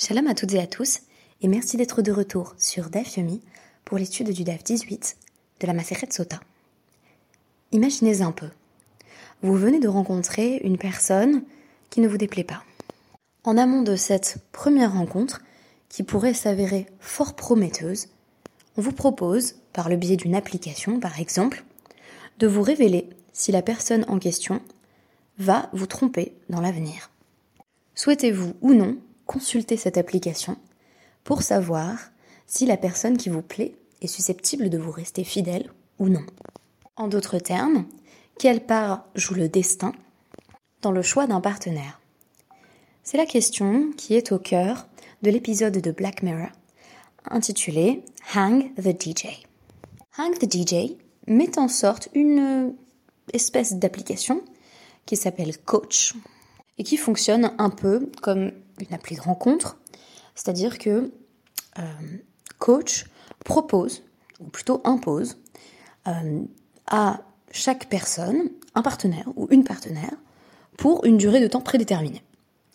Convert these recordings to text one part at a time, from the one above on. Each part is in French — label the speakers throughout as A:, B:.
A: Shalom à toutes et à tous, et merci d'être de retour sur DAF Yomi pour l'étude du DAF 18 de la Maseret Sota. Imaginez un peu. Vous venez de rencontrer une personne qui ne vous déplaît pas. En amont de cette première rencontre, qui pourrait s'avérer fort prometteuse, on vous propose, par le biais d'une application par exemple, de vous révéler si la personne en question va vous tromper dans l'avenir. Souhaitez-vous ou non consulter cette application pour savoir si la personne qui vous plaît est susceptible de vous rester fidèle ou non. En d'autres termes, quelle part joue le destin dans le choix d'un partenaire? C'est la question qui est au cœur de l'épisode de Black Mirror intitulé Hang the DJ. Hang the DJ met en sorte une espèce d'application qui s'appelle Coach et qui fonctionne un peu comme une appli de rencontre, c'est-à-dire que euh, Coach propose, ou plutôt impose, euh, à chaque personne un partenaire ou une partenaire pour une durée de temps prédéterminée.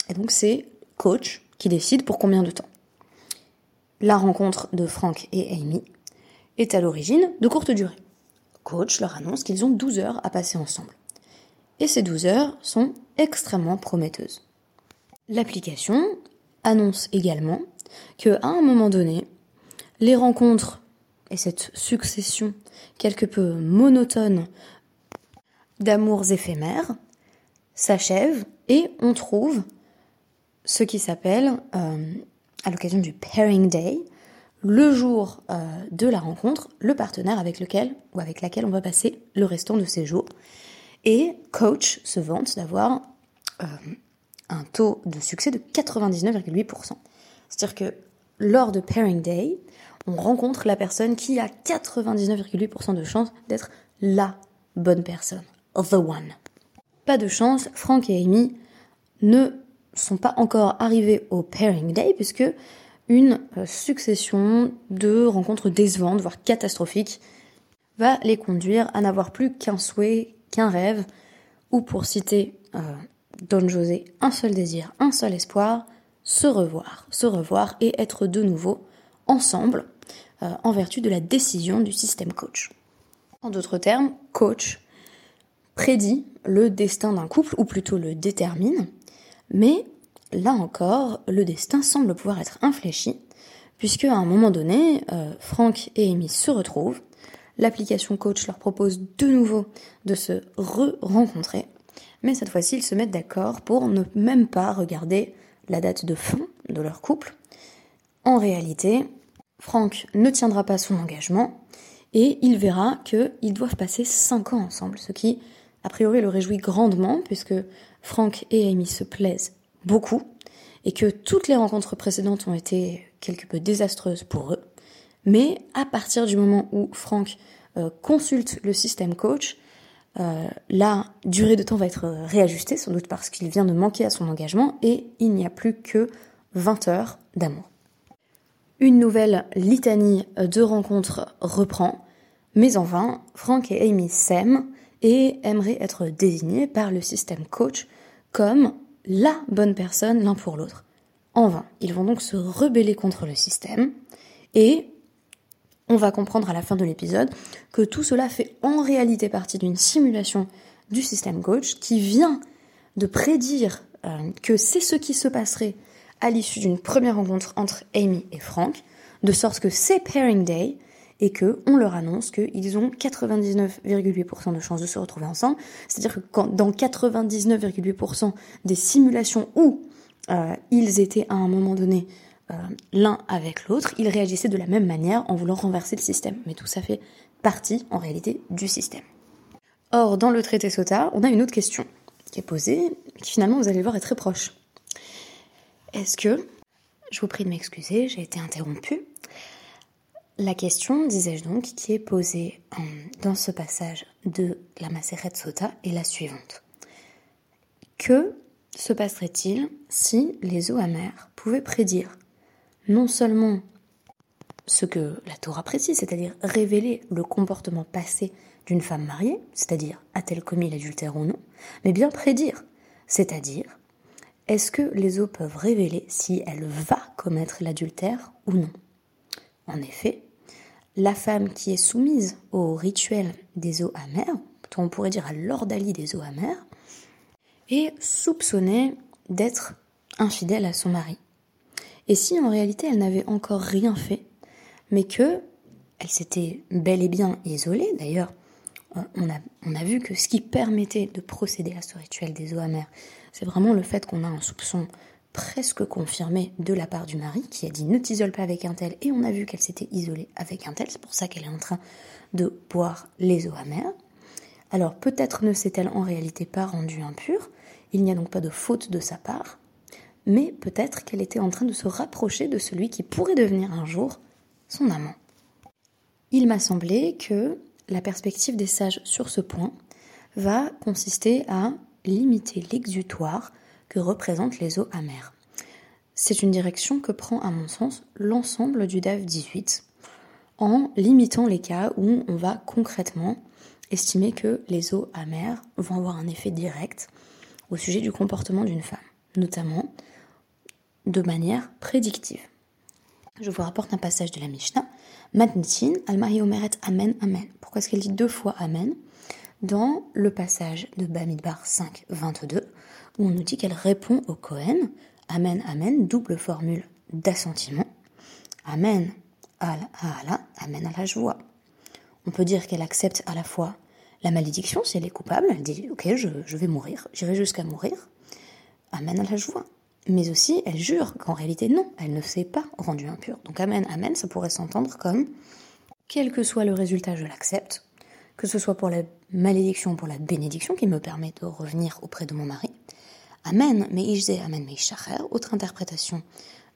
A: Et donc c'est Coach qui décide pour combien de temps. La rencontre de Frank et Amy est à l'origine de courte durée. Coach leur annonce qu'ils ont 12 heures à passer ensemble. Et ces 12 heures sont extrêmement prometteuses. L'application annonce également que à un moment donné, les rencontres et cette succession quelque peu monotone d'amours éphémères s'achèvent et on trouve ce qui s'appelle, euh, à l'occasion du pairing day, le jour euh, de la rencontre, le partenaire avec lequel ou avec laquelle on va passer le restant de ses jours. Et Coach se vante d'avoir euh, un taux de succès de 99,8%. C'est-à-dire que lors de Pairing Day, on rencontre la personne qui a 99,8% de chance d'être la bonne personne, the one. Pas de chance, Frank et Amy ne sont pas encore arrivés au Pairing Day puisque une euh, succession de rencontres décevantes, voire catastrophiques, va les conduire à n'avoir plus qu'un souhait, qu'un rêve, ou pour citer euh, Don José, un seul désir, un seul espoir, se revoir, se revoir et être de nouveau ensemble euh, en vertu de la décision du système coach. En d'autres termes, coach prédit le destin d'un couple, ou plutôt le détermine, mais là encore, le destin semble pouvoir être infléchi, puisque à un moment donné, euh, Franck et Amy se retrouvent, l'application coach leur propose de nouveau de se re-rencontrer, mais cette fois-ci ils se mettent d'accord pour ne même pas regarder la date de fin de leur couple. En réalité, Franck ne tiendra pas son engagement et il verra qu'ils doivent passer 5 ans ensemble, ce qui, a priori, le réjouit grandement puisque Franck et Amy se plaisent beaucoup et que toutes les rencontres précédentes ont été quelque peu désastreuses pour eux. Mais à partir du moment où Franck euh, consulte le système coach, euh, la durée de temps va être réajustée, sans doute parce qu'il vient de manquer à son engagement, et il n'y a plus que 20 heures d'amour. Une nouvelle litanie de rencontres reprend, mais en vain, Frank et Amy s'aiment et aimeraient être désignés par le système coach comme la bonne personne l'un pour l'autre. En vain, ils vont donc se rebeller contre le système et on va comprendre à la fin de l'épisode que tout cela fait en réalité partie d'une simulation du système coach qui vient de prédire euh, que c'est ce qui se passerait à l'issue d'une première rencontre entre Amy et Frank, de sorte que c'est pairing day et que on leur annonce qu'ils ont 99,8% de chances de se retrouver ensemble. C'est-à-dire que dans 99,8% des simulations où euh, ils étaient à un moment donné euh, l'un avec l'autre, ils réagissaient de la même manière en voulant renverser le système. Mais tout ça fait partie, en réalité, du système. Or, dans le traité SOTA, on a une autre question qui est posée, qui finalement, vous allez voir, est très proche. Est-ce que, je vous prie de m'excuser, j'ai été interrompue, la question, disais-je donc, qui est posée euh, dans ce passage de la Maseret Sota est la suivante. Que se passerait-il si les eaux amères pouvaient prédire non seulement ce que la Torah précise, c'est-à-dire révéler le comportement passé d'une femme mariée, c'est-à-dire a-t-elle commis l'adultère ou non, mais bien prédire, c'est-à-dire est-ce que les eaux peuvent révéler si elle va commettre l'adultère ou non? En effet, la femme qui est soumise au rituel des eaux amères, on pourrait dire à l'ordalie des eaux amères, est soupçonnée d'être infidèle à son mari. Et si en réalité elle n'avait encore rien fait, mais que elle s'était bel et bien isolée, d'ailleurs, on a, on a vu que ce qui permettait de procéder à ce rituel des eaux amères, c'est vraiment le fait qu'on a un soupçon presque confirmé de la part du mari qui a dit ne t'isole pas avec un tel et on a vu qu'elle s'était isolée avec un tel, c'est pour ça qu'elle est en train de boire les eaux amères. Alors peut-être ne s'est-elle en réalité pas rendue impure, il n'y a donc pas de faute de sa part, mais peut-être qu'elle était en train de se rapprocher de celui qui pourrait devenir un jour son amant. Il m'a semblé que la perspective des sages sur ce point va consister à limiter l'exutoire que représentent les eaux amères. C'est une direction que prend à mon sens l'ensemble du DAF 18 en limitant les cas où on va concrètement estimer que les eaux amères vont avoir un effet direct au sujet du comportement d'une femme, notamment de manière prédictive. Je vous rapporte un passage de la Mishnah. Matnitin, al omeret amen, amen. Pourquoi est-ce qu'elle dit deux fois amen? Dans le passage de Bamidbar 5, 22, où on nous dit qu'elle répond au Kohen, amen, amen, double formule d'assentiment. Amen al Allah, amen à la joie. On peut dire qu'elle accepte à la fois la malédiction, si elle est coupable, elle dit Ok, je, je vais mourir, j'irai jusqu'à mourir. Amen à la joie mais aussi elle jure qu'en réalité non, elle ne s'est pas rendue impure. Donc amen, amen, ça pourrait s'entendre comme quel que soit le résultat, je l'accepte, que ce soit pour la malédiction ou pour la bénédiction qui me permet de revenir auprès de mon mari. Amen, mais ijze, amen, mais autre interprétation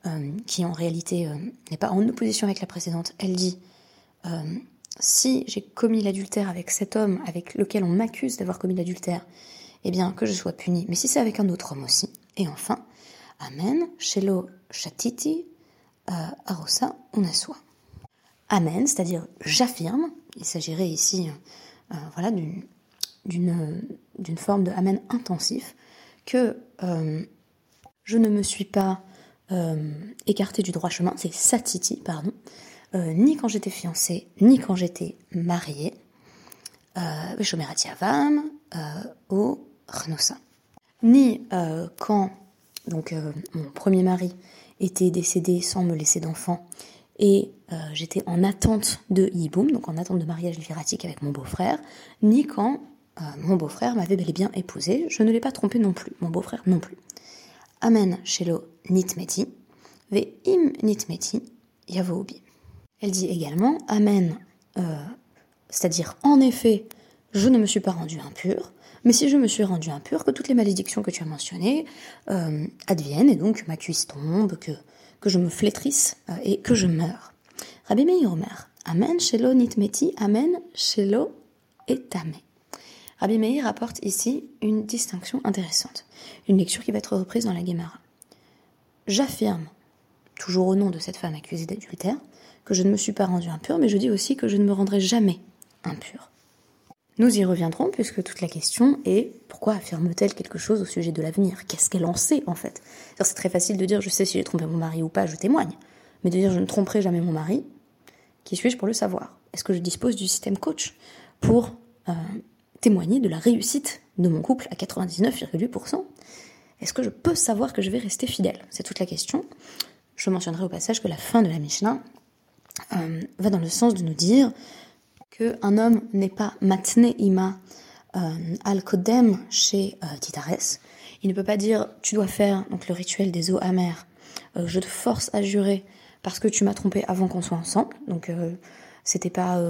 A: euh, qui en réalité euh, n'est pas en opposition avec la précédente, elle dit euh, si j'ai commis l'adultère avec cet homme avec lequel on m'accuse d'avoir commis l'adultère, eh bien que je sois puni. Mais si c'est avec un autre homme aussi. Et enfin, Amen, Shelo Shatiti, euh, Arosa Unaswa. Amen, c'est-à-dire j'affirme, il s'agirait ici euh, voilà, d'une forme de Amen intensif, que euh, je ne me suis pas écartée du droit chemin, c'est Satiti, pardon, ni quand j'étais fiancée, ni quand j'étais mariée, Avam, au Rnosa, ni quand donc euh, mon premier mari était décédé sans me laisser d'enfant et euh, j'étais en attente de Yiboum, donc en attente de mariage littératique avec mon beau-frère, ni quand euh, mon beau-frère m'avait bel et bien épousé. Je ne l'ai pas trompé non plus, mon beau-frère non plus. Amen shelo nitmeti, ve im nitmeti yavobi. Elle dit également Amen, c'est-à-dire en effet, je ne me suis pas rendue impure, mais si je me suis rendu impur, que toutes les malédictions que tu as mentionnées euh, adviennent, et donc ma cuisse tombe, que, que je me flétrisse euh, et que je meure. Rabbi Meir Omer, Amen shelo nitmeti, Amen shelo etame. Rabbi Meir rapporte ici une distinction intéressante, une lecture qui va être reprise dans la Gemara. J'affirme, toujours au nom de cette femme accusée d'adultère, que je ne me suis pas rendu impur, mais je dis aussi que je ne me rendrai jamais impur. Nous y reviendrons puisque toute la question est pourquoi affirme-t-elle quelque chose au sujet de l'avenir? Qu'est-ce qu'elle en sait en fait? C'est très facile de dire je sais si j'ai trompé mon mari ou pas, je témoigne. Mais de dire je ne tromperai jamais mon mari, qui suis-je pour le savoir? Est-ce que je dispose du système coach pour euh, témoigner de la réussite de mon couple à 99,8% Est-ce que je peux savoir que je vais rester fidèle? C'est toute la question. Je mentionnerai au passage que la fin de la Mishnah euh, va dans le sens de nous dire qu'un homme n'est pas matne ima euh, al kodem chez euh, Titares. Il ne peut pas dire tu dois faire donc le rituel des eaux amères. Euh, je te force à jurer parce que tu m'as trompé avant qu'on soit ensemble. Donc c'était pas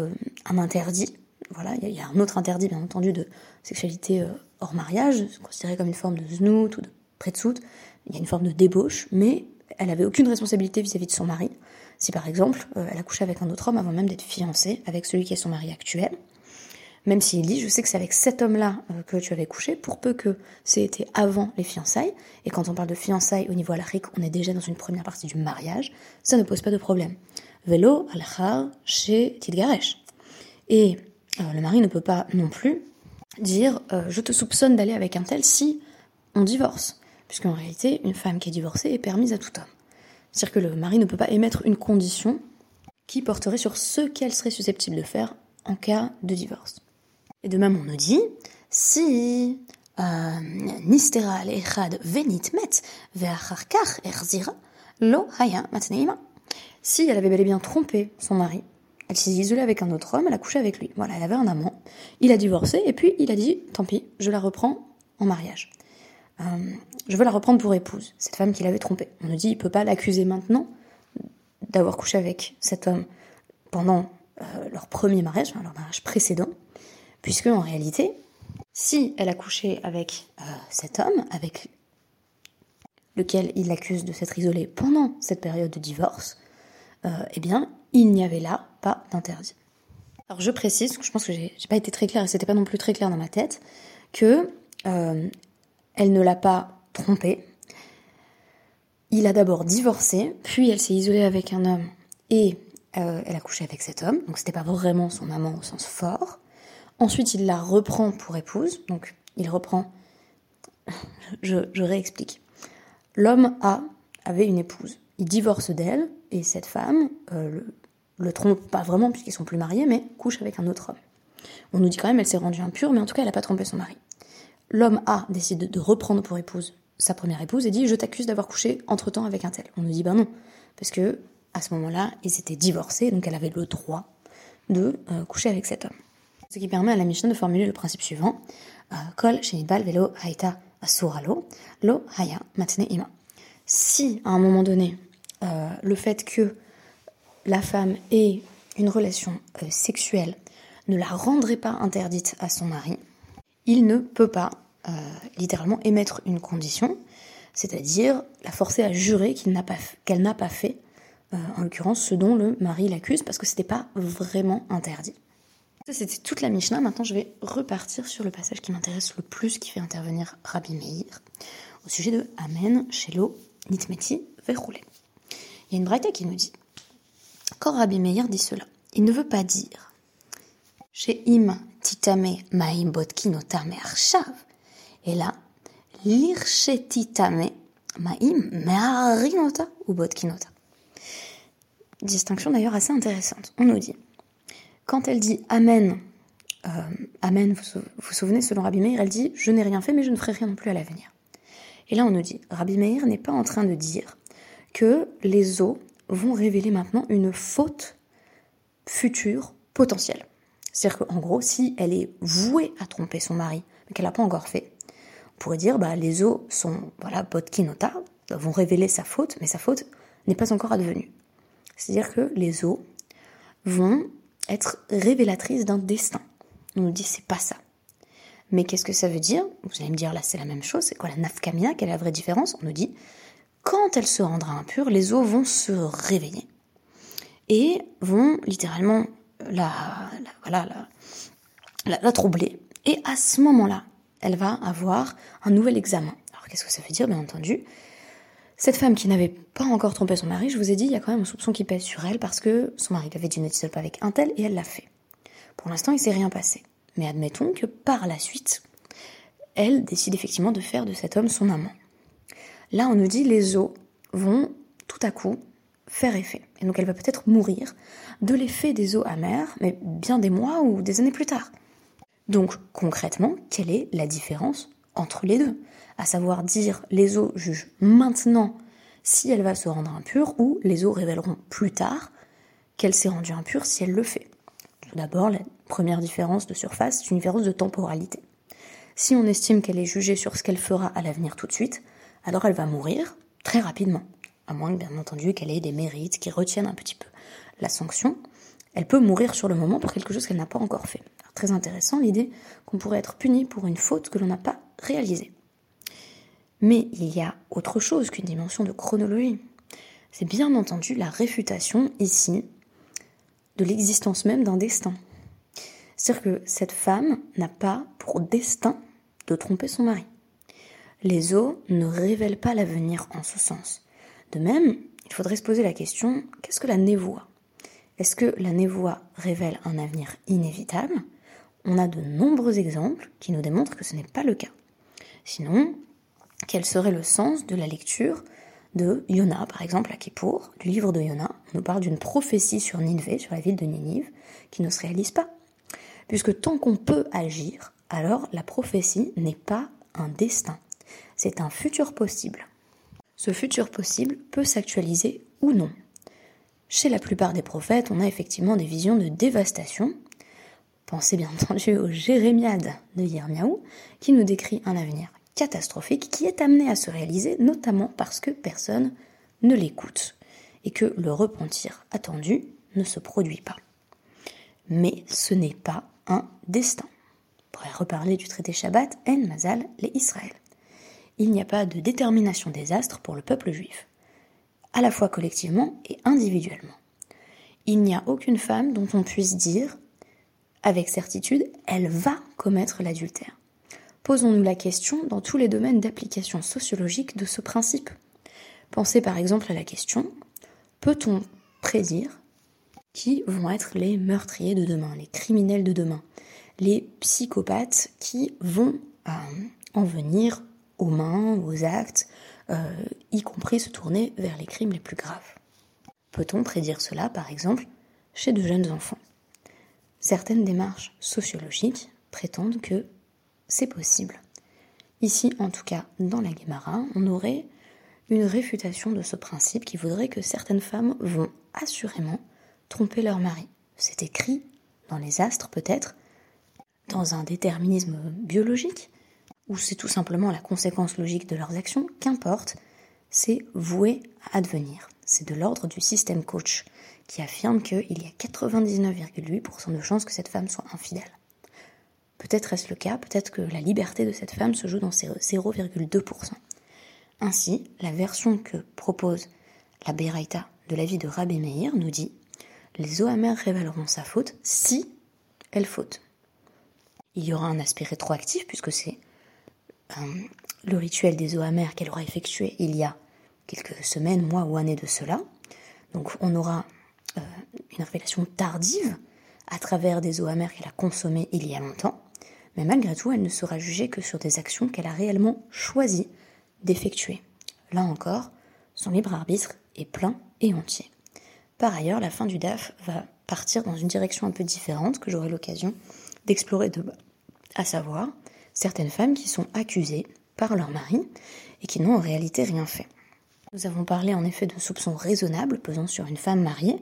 A: un interdit. Voilà, il y, a un autre interdit bien entendu de sexualité hors mariage, considéré comme une forme de znout ou de pretsout. Il y a une forme de débauche, mais elle avait aucune responsabilité vis à -vis de son mari. Si par exemple, euh, elle a couché avec un autre homme avant même d'être fiancée avec celui qui est son mari actuel, même s'il dit, je sais que c'est avec cet homme-là euh, que tu avais couché, pour peu que c'était avant les fiançailles, et quand on parle de fiançailles au niveau alarique, on est déjà dans une première partie du mariage, ça ne pose pas de problème. Vélo, al chez Tidgaresh. Et euh, le mari ne peut pas non plus dire, je te soupçonne d'aller avec un tel si on divorce. puisqu'en réalité, une femme qui est divorcée est permise à tout homme. C'est-à-dire que le mari ne peut pas émettre une condition qui porterait sur ce qu'elle serait susceptible de faire en cas de divorce. Et de même, on nous dit, si euh, nistera echad venit met erzira lo haya Si elle avait bel et bien trompé son mari, elle s'est isolée avec un autre homme, elle a couché avec lui. Voilà, elle avait un amant, il a divorcé, et puis il a dit, tant pis, je la reprends en mariage. Euh, je veux la reprendre pour épouse, cette femme qui l'avait trompée. On nous dit, il peut pas l'accuser maintenant d'avoir couché avec cet homme pendant euh, leur premier mariage, leur mariage précédent, puisque en réalité, si elle a couché avec euh, cet homme, avec lequel il l'accuse de s'être isolé pendant cette période de divorce, eh bien, il n'y avait là pas d'interdit. Alors je précise, je pense que j'ai pas été très claire et c'était pas non plus très clair dans ma tête, que elle ne l'a pas trompé. Il a d'abord divorcé, puis elle s'est isolée avec un homme et euh, elle a couché avec cet homme, donc c'était pas vraiment son amant au sens fort. Ensuite, il la reprend pour épouse, donc il reprend. Je, réexplique. L'homme A avait une épouse. Il divorce d'elle et cette femme euh, le, trompe pas vraiment puisqu'ils sont plus mariés, mais couche avec un autre homme. On nous dit quand même elle s'est rendue impure, mais en tout cas elle n'a pas trompé son mari l'homme A décide de reprendre pour épouse sa première épouse et dit je t'accuse d'avoir couché entre temps avec un tel. On nous dit ben non, parce que à ce moment-là, ils étaient divorcés, donc elle avait le droit de euh, coucher avec cet homme. Ce qui permet à la Mishnah de formuler le principe suivant euh, velo lo haya ima. Si à un moment donné, euh, le fait que la femme ait une relation sexuelle ne la rendrait pas interdite à son mari, il ne peut pas euh, littéralement émettre une condition, c'est-à-dire la forcer à jurer qu'elle n'a pas, fait, euh, en l'occurrence ce dont le mari l'accuse, parce que ce n'était pas vraiment interdit. Ça, c'était toute la Mishnah. Maintenant, je vais repartir sur le passage qui m'intéresse le plus, qui fait intervenir Rabbi Meir, au sujet de Amen, Shelo, Nitmeti, Verroulé. Il y a une braïta qui nous dit Quand Rabbi Meir dit cela, il ne veut pas dire chez Im titame maim et là, titame maim me'arinota ou botkinota. Distinction d'ailleurs assez intéressante. On nous dit, quand elle dit Amen, euh, Amen, vous vous souvenez, selon Rabbi Meir, elle dit Je n'ai rien fait, mais je ne ferai rien non plus à l'avenir. Et là, on nous dit Rabbi Meir n'est pas en train de dire que les eaux vont révéler maintenant une faute future potentielle. C'est-à-dire qu'en gros, si elle est vouée à tromper son mari, mais qu'elle n'a pas encore fait, on pourrait dire, bah, les os sont, voilà, potkinota, vont révéler sa faute, mais sa faute n'est pas encore advenue. C'est-à-dire que les os vont être révélatrices d'un destin. On nous dit, c'est pas ça. Mais qu'est-ce que ça veut dire? Vous allez me dire, là, c'est la même chose. C'est quoi la nafkamia? Quelle est la vraie différence? On nous dit, quand elle se rendra impure, les os vont se réveiller et vont littéralement la, voilà, la, la, troubler. Et à ce moment-là, elle va avoir un nouvel examen. Alors qu'est-ce que ça veut dire, bien entendu? Cette femme qui n'avait pas encore trompé son mari, je vous ai dit, il y a quand même un soupçon qui pèse sur elle parce que son mari lui avait dit ne t'isole pas avec un tel et elle l'a fait. Pour l'instant, il s'est rien passé. Mais admettons que par la suite, elle décide effectivement de faire de cet homme son amant. Là, on nous dit les os vont tout à coup faire effet. Et donc elle va peut-être mourir de l'effet des eaux amères, mais bien des mois ou des années plus tard. Donc concrètement, quelle est la différence entre les deux? À savoir dire les eaux jugent maintenant si elle va se rendre impure ou les eaux révéleront plus tard qu'elle s'est rendue impure si elle le fait. Tout d'abord, la première différence de surface, c'est une différence de temporalité. Si on estime qu'elle est jugée sur ce qu'elle fera à l'avenir tout de suite, alors elle va mourir très rapidement à moins bien entendu qu'elle ait des mérites qui retiennent un petit peu la sanction, elle peut mourir sur le moment pour quelque chose qu'elle n'a pas encore fait. très intéressant l'idée qu'on pourrait être puni pour une faute que l'on n'a pas réalisée. Mais il y a autre chose qu'une dimension de chronologie. C'est bien entendu la réfutation ici de l'existence même d'un destin. C'est-à-dire que cette femme n'a pas pour destin de tromper son mari. Les eaux ne révèlent pas l'avenir en ce sens. De même, il faudrait se poser la question, qu'est-ce que la névoie? Est-ce que la névoie révèle un avenir inévitable? On a de nombreux exemples qui nous démontrent que ce n'est pas le cas. Sinon, quel serait le sens de la lecture de Yona, par exemple, à Kippour, du livre de Yona. On nous parle d'une prophétie sur Nineveh, sur la ville de Ninive, qui ne se réalise pas. Puisque tant qu'on peut agir, alors la prophétie n'est pas un destin, c'est un futur possible. Ce futur possible peut s'actualiser ou non. Chez la plupart des prophètes, on a effectivement des visions de dévastation. Pensez bien entendu au Jérémiade de Yirmiyahu, qui nous décrit un avenir catastrophique qui est amené à se réaliser notamment parce que personne ne l'écoute et que le repentir attendu ne se produit pas. Mais ce n'est pas un destin. On pourrait reparler du traité Shabbat, En Mazal, les Israël. Il n'y a pas de détermination des astres pour le peuple juif, à la fois collectivement et individuellement. Il n'y a aucune femme dont on puisse dire avec certitude, elle va commettre l'adultère. Posons-nous la question dans tous les domaines d'application sociologique de ce principe. Pensez par exemple à la question peut-on prédire qui vont être les meurtriers de demain, les criminels de demain, les psychopathes qui vont euh, en venir aux mains, aux actes, euh, y compris se tourner vers les crimes les plus graves. Peut-on prédire cela, par exemple, chez de jeunes enfants? Certaines démarches sociologiques prétendent que c'est possible. Ici, en tout cas, dans la Guémara, on aurait une réfutation de ce principe qui voudrait que certaines femmes vont assurément tromper leur mari. C'est écrit dans les astres peut-être, dans un déterminisme biologique, ou c'est tout simplement la conséquence logique de leurs actions, qu'importe, c'est voué à advenir. C'est de l'ordre du système coach qui affirme qu'il y a 99,8% de chances que cette femme soit infidèle. Peut-être est-ce le cas, peut-être que la liberté de cette femme se joue dans ces 0,2%. Ainsi, la version que propose la Beraïta de la vie de Rabbi Meir nous dit Les eaux amères révéleront sa faute si elle faute. Il y aura un aspect rétroactif puisque c'est le rituel des eaux amères qu'elle aura effectué il y a quelques semaines, mois ou années de cela. Donc on aura euh, une révélation tardive à travers des eaux amères qu'elle a consommées il y a longtemps mais malgré tout, elle ne sera jugée que sur des actions qu'elle a réellement choisi d'effectuer. Là encore, son libre arbitre est plein et entier. Par ailleurs, la fin du DAF va partir dans une direction un peu différente que j'aurai l'occasion d'explorer de bas, à savoir certaines femmes qui sont accusées par leur mari et qui n'ont en réalité rien fait. Nous avons parlé en effet de soupçons raisonnables pesant sur une femme mariée,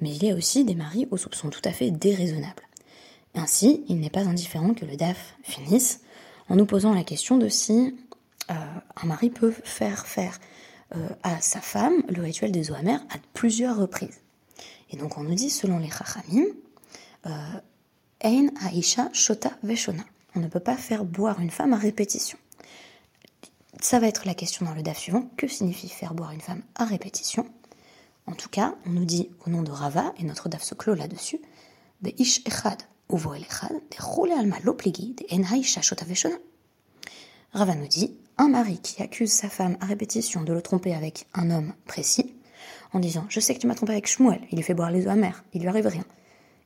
A: mais il y a aussi des maris aux soupçons tout à fait déraisonnables. Ainsi, il n'est pas indifférent que le DAF finisse en nous posant la question de si euh, un mari peut faire faire euh, à sa femme le rituel des eaux à plusieurs reprises. Et donc on nous dit, selon les Chachamim, euh, Ein Aisha Shota Veshona. On ne peut pas faire boire une femme à répétition. Ça va être la question dans le DAF suivant. Que signifie faire boire une femme à répétition? En tout cas, on nous dit au nom de Rava, et notre DAF se clôt là-dessus, Beish Echad, Rava nous dit un mari qui accuse sa femme à répétition de le tromper avec un homme précis, en disant Je sais que tu m'as trompé avec Shmuel, il lui fait boire les eaux amères, il lui arrive rien.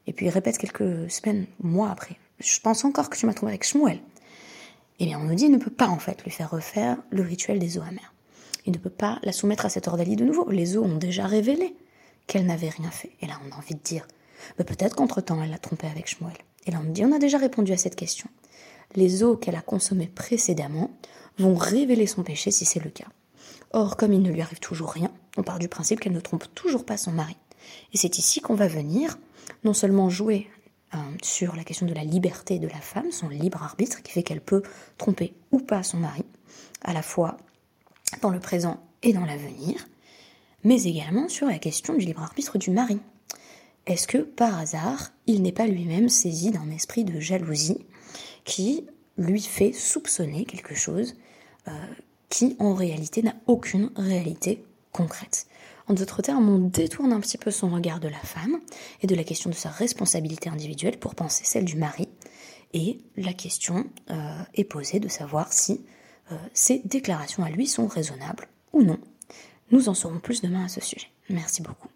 A: Et puis il répète quelques semaines, mois après Je pense encore que tu m'as trompé avec Shmuel. Eh bien, on nous dit il ne peut pas en fait lui faire refaire le rituel des eaux amères. Il ne peut pas la soumettre à cette ordalie de nouveau. Les eaux ont déjà révélé qu'elle n'avait rien fait. Et là, on a envie de dire mais peut-être qu'entre-temps, elle l'a trompé avec Shmuel. Et là, on me dit, on a déjà répondu à cette question. Les eaux qu'elle a consommées précédemment vont révéler son péché si c'est le cas. Or, comme il ne lui arrive toujours rien, on part du principe qu'elle ne trompe toujours pas son mari. Et c'est ici qu'on va venir non seulement jouer euh, sur la question de la liberté de la femme, son libre arbitre, qui fait qu'elle peut tromper ou pas son mari, à la fois dans le présent et dans l'avenir, mais également sur la question du libre arbitre du mari. Est-ce que par hasard, il n'est pas lui-même saisi d'un esprit de jalousie qui lui fait soupçonner quelque chose euh, qui en réalité n'a aucune réalité concrète? En d'autres termes, on détourne un petit peu son regard de la femme et de la question de sa responsabilité individuelle pour penser celle du mari. Et la question euh, est posée de savoir si euh, ces déclarations à lui sont raisonnables ou non. Nous en saurons plus demain à ce sujet. Merci beaucoup.